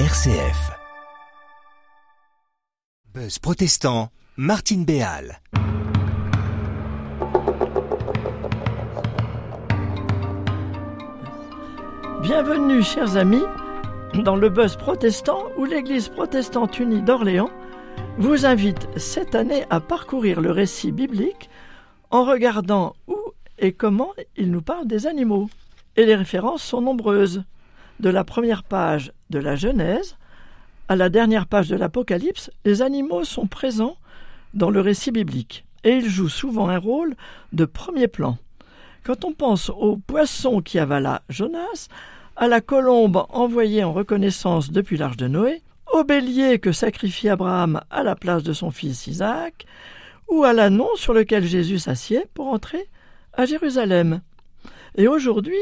RCF. Buzz protestant, Martine Béal. Bienvenue, chers amis, dans le buzz protestant où l'Église protestante unie d'Orléans vous invite cette année à parcourir le récit biblique en regardant où et comment il nous parle des animaux. Et les références sont nombreuses, de la première page de la Genèse à la dernière page de l'Apocalypse, les animaux sont présents dans le récit biblique et ils jouent souvent un rôle de premier plan. Quand on pense au poisson qui avala Jonas, à la colombe envoyée en reconnaissance depuis l'arche de Noé, au bélier que sacrifie Abraham à la place de son fils Isaac, ou à l'annon sur lequel Jésus s'assied pour entrer à Jérusalem. Et aujourd'hui,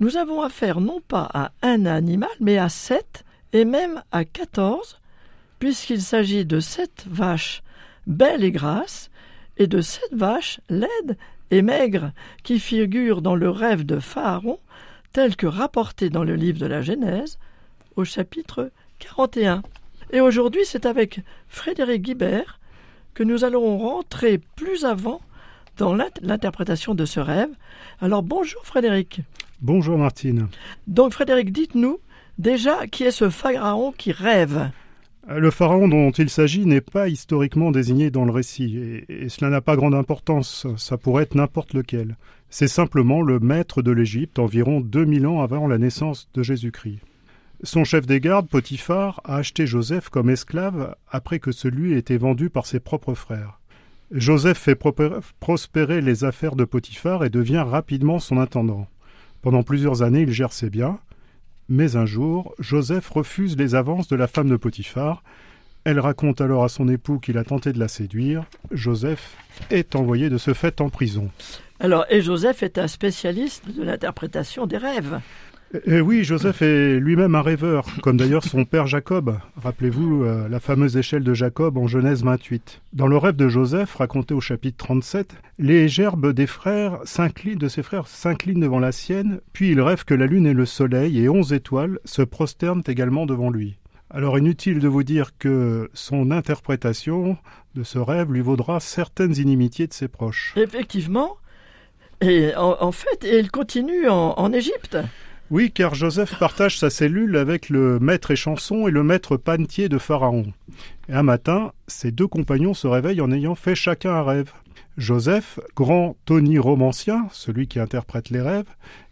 nous avons affaire non pas à un animal, mais à sept, et même à quatorze, puisqu'il s'agit de sept vaches belles et grasses, et de sept vaches laides et maigres, qui figurent dans le rêve de Pharaon, tel que rapporté dans le livre de la Genèse, au chapitre 41. Et aujourd'hui, c'est avec Frédéric Guibert que nous allons rentrer plus avant dans l'interprétation de ce rêve. Alors bonjour Frédéric. Bonjour Martine. Donc Frédéric, dites-nous déjà qui est ce pharaon qui rêve le pharaon dont il s'agit n'est pas historiquement désigné dans le récit, et, cela n'a pas grande importance, ça pourrait être n'importe lequel. C'est simplement le maître de l'Égypte environ 2000 ans avant la naissance de Jésus-Christ. Son chef des gardes, Potiphar, a acheté Joseph comme esclave après que celui ait été vendu par ses propres frères. Joseph fait prospérer les affaires de Potiphar et devient rapidement son intendant. Pendant plusieurs années, il gère ses biens, mais un jour, Joseph refuse les avances de la femme de Potiphar. Elle raconte alors à son époux qu'il a tenté de la séduire. Joseph est envoyé de ce fait en prison. Alors, et Joseph est un spécialiste de l'interprétation des rêves. Et oui, Joseph est lui-même un rêveur, comme d'ailleurs son père Jacob. Rappelez-vous euh, la fameuse échelle de Jacob en Genèse 28. Dans le rêve de Joseph, raconté au chapitre 37, les gerbes des frères s'inclinent, de ses frères s'inclinent devant la sienne, puis il rêve que la lune et le soleil et onze étoiles se prosternent également devant lui. Alors inutile de vous dire que son interprétation de ce rêve lui vaudra certaines inimitiés de ses proches. Effectivement, et en, fait, il continue en Égypte. Oui, car Joseph partage sa cellule avec le maître échanson et le maître panetier de Pharaon. Un matin, ses deux compagnons se réveillent en ayant fait chacun un rêve. Joseph, grand Tony romancien, celui qui interprète les rêves,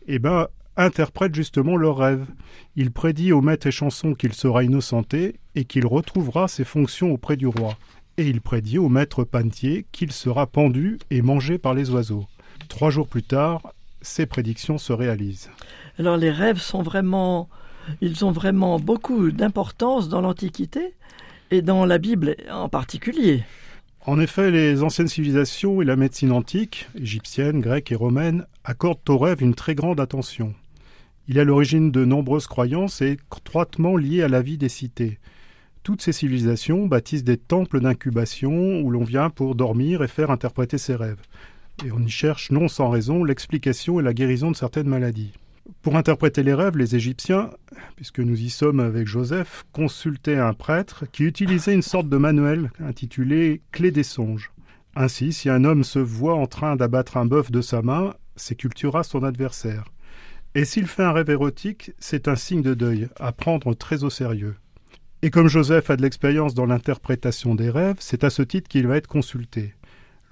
eh ben, interprète justement leurs rêves. Il prédit au maître échanson qu'il sera innocenté et qu'il retrouvera ses fonctions auprès du roi. Et il prédit au maître panetier qu'il sera pendu et mangé par les oiseaux. Trois jours plus tard, ces prédictions se réalisent. Alors les rêves sont vraiment, ils ont vraiment beaucoup d'importance dans l'Antiquité et dans la Bible en particulier. En effet, les anciennes civilisations et la médecine antique, égyptienne, grecque et romaine, accordent au rêve une très grande attention. Il est à l'origine de nombreuses croyances et étroitement lié à la vie des cités. Toutes ces civilisations bâtissent des temples d'incubation où l'on vient pour dormir et faire interpréter ses rêves et on y cherche non sans raison l'explication et la guérison de certaines maladies. Pour interpréter les rêves, les Égyptiens, puisque nous y sommes avec Joseph, consultaient un prêtre qui utilisait une sorte de manuel intitulé Clé des songes. Ainsi, si un homme se voit en train d'abattre un bœuf de sa main, tuera son adversaire. Et s'il fait un rêve érotique, c'est un signe de deuil, à prendre très au sérieux. Et comme Joseph a de l'expérience dans l'interprétation des rêves, c'est à ce titre qu'il va être consulté.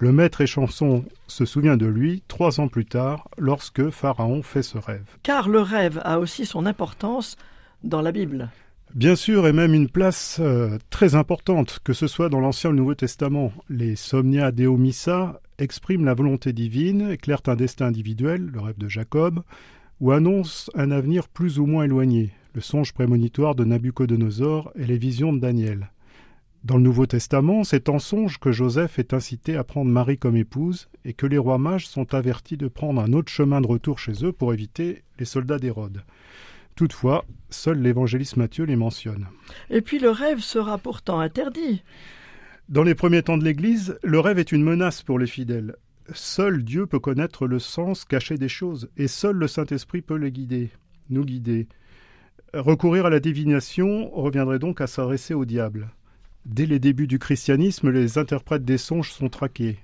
Le maître échanson se souvient de lui trois ans plus tard, lorsque Pharaon fait ce rêve. Car le rêve a aussi son importance dans la Bible. Bien sûr, et même une place euh, très importante, que ce soit dans l'Ancien ou le Nouveau Testament. Les Somnia Deo Missa expriment la volonté divine, éclairent un destin individuel, le rêve de Jacob, ou annoncent un avenir plus ou moins éloigné, le songe prémonitoire de Nabucodonosor et les visions de Daniel. Dans le Nouveau Testament, c'est en songe que Joseph est incité à prendre Marie comme épouse et que les rois mages sont avertis de prendre un autre chemin de retour chez eux pour éviter les soldats d'Hérode. Toutefois, seul l'évangéliste Matthieu les mentionne. Et puis le rêve sera pourtant interdit. Dans les premiers temps de l'Église, le rêve est une menace pour les fidèles. Seul Dieu peut connaître le sens caché des choses, et seul le Saint-Esprit peut les guider, nous guider. Recourir à la divination reviendrait donc à s'adresser au diable. Dès les débuts du christianisme, les interprètes des songes sont traqués.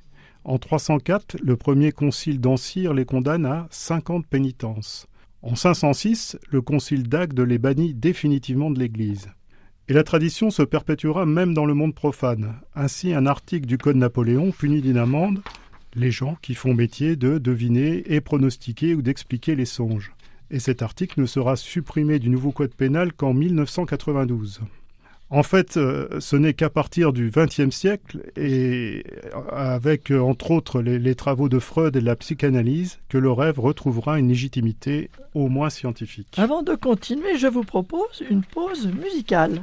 En 304, le premier concile d'Ancyre les condamne à 50 pénitences. En 506, le concile d'Agde les bannit définitivement de l'Église. Et la tradition se perpétuera même dans le monde profane. Ainsi, un article du Code Napoléon punit d'une amende les gens qui font métier de deviner et pronostiquer ou d'expliquer les songes. Et cet article ne sera supprimé du nouveau Code pénal qu'en 1992. En fait, euh, ce n'est qu'à partir du XXe siècle, et avec euh, entre autres les, travaux de Freud et la psychanalyse, que le rêve retrouvera une légitimité au moins scientifique. Avant de continuer, je vous propose une pause musicale.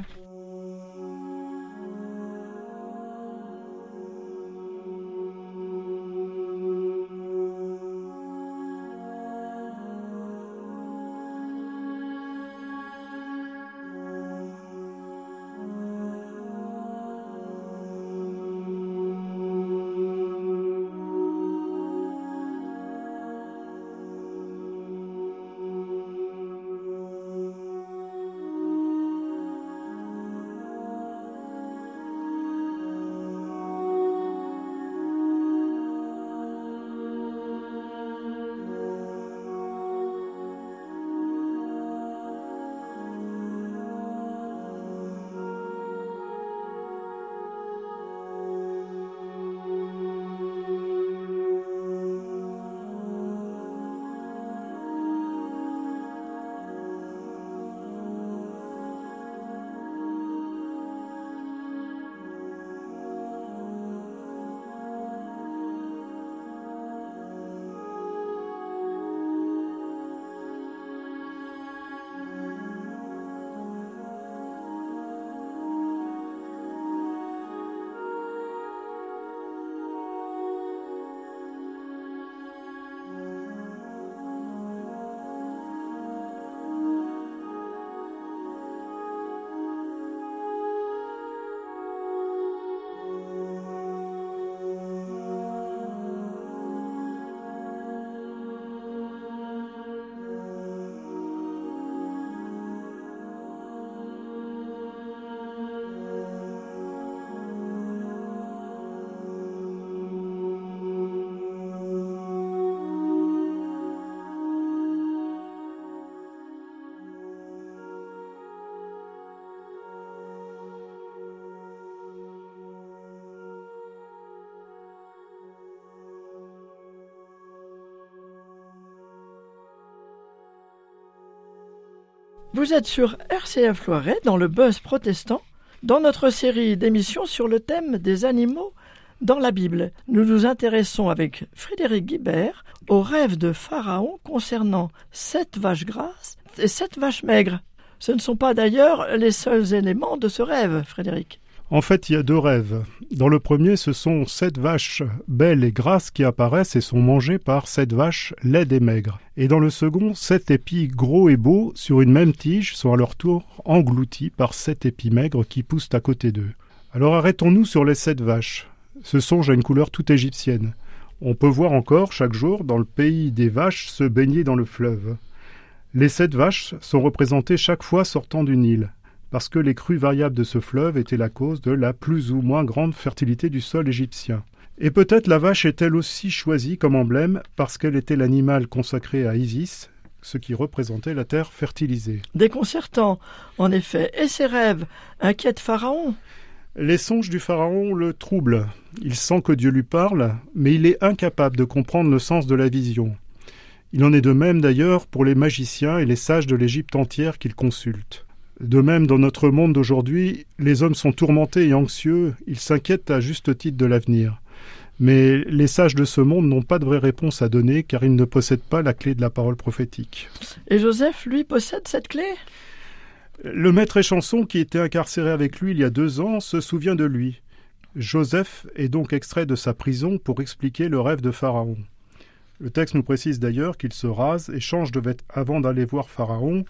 Vous êtes sur RCF Loiret dans le buzz protestant, dans notre série d'émissions sur le thème des animaux dans la Bible. Nous nous intéressons avec Frédéric Guibert au rêve de Pharaon concernant sept vaches grasses et sept vaches maigres. Ce ne sont pas d'ailleurs les seuls éléments de ce rêve, Frédéric. En fait, il y a deux rêves. Dans le premier, ce sont sept vaches belles et grasses qui apparaissent et sont mangées par sept vaches laides et maigres. Et dans le second, sept épis gros et beaux sur une même tige sont à leur tour engloutis par sept épis maigres qui poussent à côté d'eux. Alors arrêtons-nous sur les sept vaches. Ce songe a une couleur toute égyptienne. On peut voir encore chaque jour dans le pays des vaches se baigner dans le fleuve. Les sept vaches sont représentées chaque fois sortant du Nil parce que les crues variables de ce fleuve étaient la cause de la plus ou moins grande fertilité du sol égyptien. Et peut-être la vache est-elle aussi choisie comme emblème parce qu'elle était l'animal consacré à Isis, ce qui représentait la terre fertilisée. Déconcertant, en effet, et ses rêves inquiètent Pharaon. Les songes du Pharaon le troublent. Il sent que Dieu lui parle, mais il est incapable de comprendre le sens de la vision. Il en est de même d'ailleurs pour les magiciens et les sages de l'Égypte entière qu'il consulte. De même, dans notre monde d'aujourd'hui, les hommes sont tourmentés et anxieux, ils s'inquiètent à juste titre de l'avenir. Mais les sages de ce monde n'ont pas de vraie réponse à donner car ils ne possèdent pas la clé de la parole prophétique. Et Joseph, lui, possède cette clé? Le maître échanson qui était incarcéré avec lui il y a deux ans se souvient de lui. Joseph est donc extrait de sa prison pour expliquer le rêve de Pharaon. Le texte nous précise d'ailleurs qu'il se rase et change de vêtements avant d'aller voir Pharaon,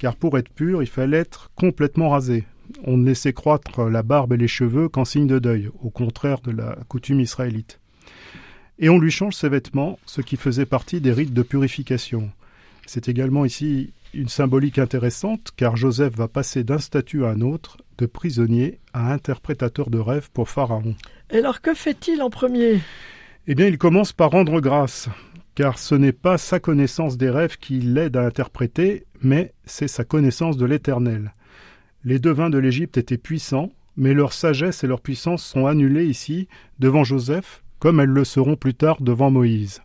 car pour être pur, il fallait être complètement rasé. On ne laissait croître la barbe et les cheveux qu'en signe de deuil, au contraire de la coutume israélite. Et on lui change ses vêtements, ce qui faisait partie des rites de purification. C'est également ici Une symbolique intéressante car Joseph va passer d'un statut à un autre, de prisonnier à interprétateur de rêves pour Pharaon. Et alors que fait-il en premier? Eh bien, il commence par rendre grâce, car ce n'est pas sa connaissance des rêves qui l'aide à interpréter, mais c'est sa connaissance de l'Éternel. Les devins de l'Égypte étaient puissants, mais leur sagesse et leur puissance sont annulées ici devant Joseph, comme elles le seront plus tard devant Moïse.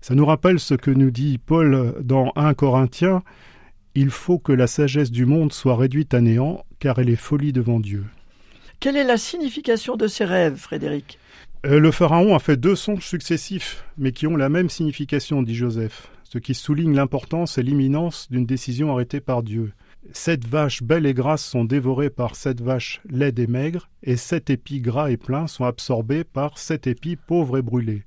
Ça nous rappelle ce que nous dit Paul dans 1 Corinthiens Il faut que la sagesse du monde soit réduite à néant, car elle est folie devant Dieu. Quelle est la signification de ces rêves, Frédéric? Le pharaon a fait deux songes successifs, mais qui ont la même signification, dit Joseph, ce qui souligne l'importance et l'imminence d'une décision arrêtée par Dieu. Sept vaches belles et grasses sont dévorées par sept vaches laides et maigres, et sept épis gras et pleins sont absorbés par sept épis pauvres et brûlés.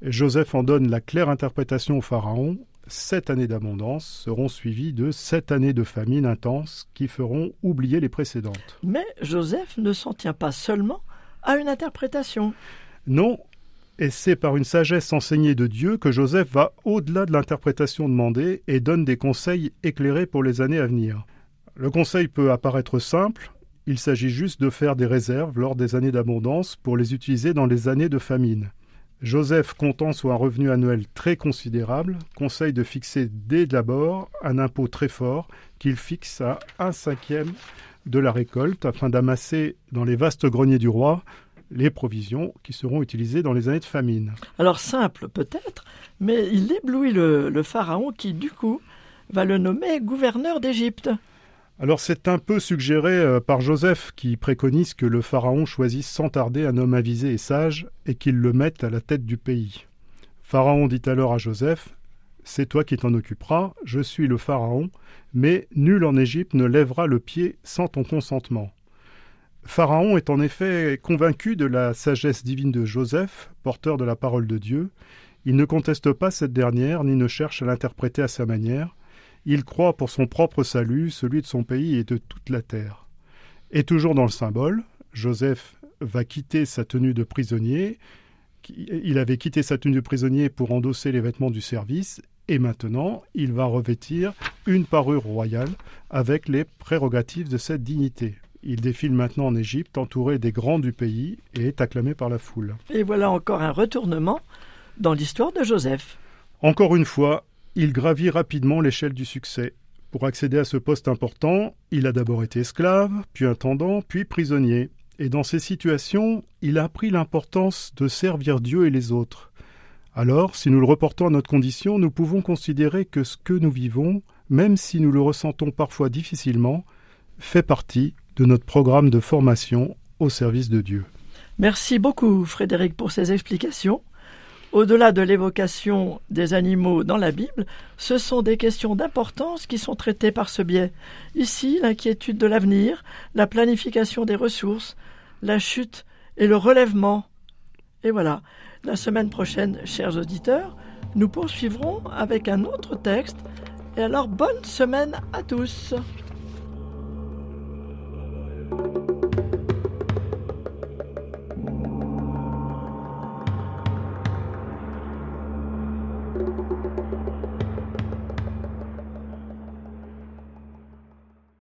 Joseph en donne la claire interprétation au Pharaon. Sept années d'abondance seront suivies de sept années de famine intense qui feront oublier les précédentes. Mais Joseph ne s'en tient pas seulement à une interprétation. Non, et c'est par une sagesse enseignée de Dieu que Joseph va au-delà de l'interprétation demandée et donne des conseils éclairés pour les années à venir. Le conseil peut apparaître simple, il s'agit juste de faire des réserves lors des années d'abondance pour les utiliser dans les années de famine. Joseph, comptant sur un revenu annuel très considérable, conseille de fixer dès d'abord un impôt très fort qu'il fixe à un cinquième de la récolte afin d'amasser dans les vastes greniers du roi les provisions qui seront utilisées dans les années de famine. Alors simple peut-être, mais il éblouit le, le pharaon qui du coup va le nommer gouverneur d'Égypte. Alors c'est un peu suggéré euh, par Joseph qui préconise que le Pharaon choisisse sans tarder un homme avisé et sage et qu'il le mette à la tête du pays. Pharaon dit alors à Joseph C'est toi qui t'en occuperas, je suis le Pharaon, mais nul en Égypte ne lèvera le pied sans ton consentement. Pharaon est en effet convaincu de la sagesse divine de Joseph, porteur de la parole de Dieu. Il ne conteste pas cette dernière, ni ne cherche à l'interpréter à sa manière. Il croit pour son propre salut, celui de son pays et de toute la terre. Et toujours dans le symbole, Joseph va quitter sa tenue de prisonnier. Il avait quitté sa tenue de prisonnier pour endosser les vêtements du service, et maintenant il va revêtir une parure royale avec les prérogatives de cette dignité. Il défile maintenant en Égypte, entouré des grands du pays, et est acclamé par la foule. Et voilà encore un retournement dans l'histoire de Joseph. Encore une fois, il gravit rapidement l'échelle du succès. Pour accéder à ce poste important, il a d'abord été esclave, puis intendant, puis prisonnier. Et dans ces situations, il a appris l'importance de servir Dieu et les autres. Alors, si nous le reportons à notre condition, nous pouvons considérer que ce que nous vivons, même si nous le ressentons parfois difficilement, fait partie de notre programme de formation au service de Dieu. Merci beaucoup Frédéric pour ces explications. Au-delà de l'évocation des animaux dans la Bible, ce sont des questions d'importance qui sont traitées par ce biais. Ici, l'inquiétude de l'avenir, la planification des ressources, la chute et le relèvement. Et voilà, la semaine prochaine, chers auditeurs, nous poursuivrons avec un autre texte. Et alors, bonne semaine à tous. Thank you.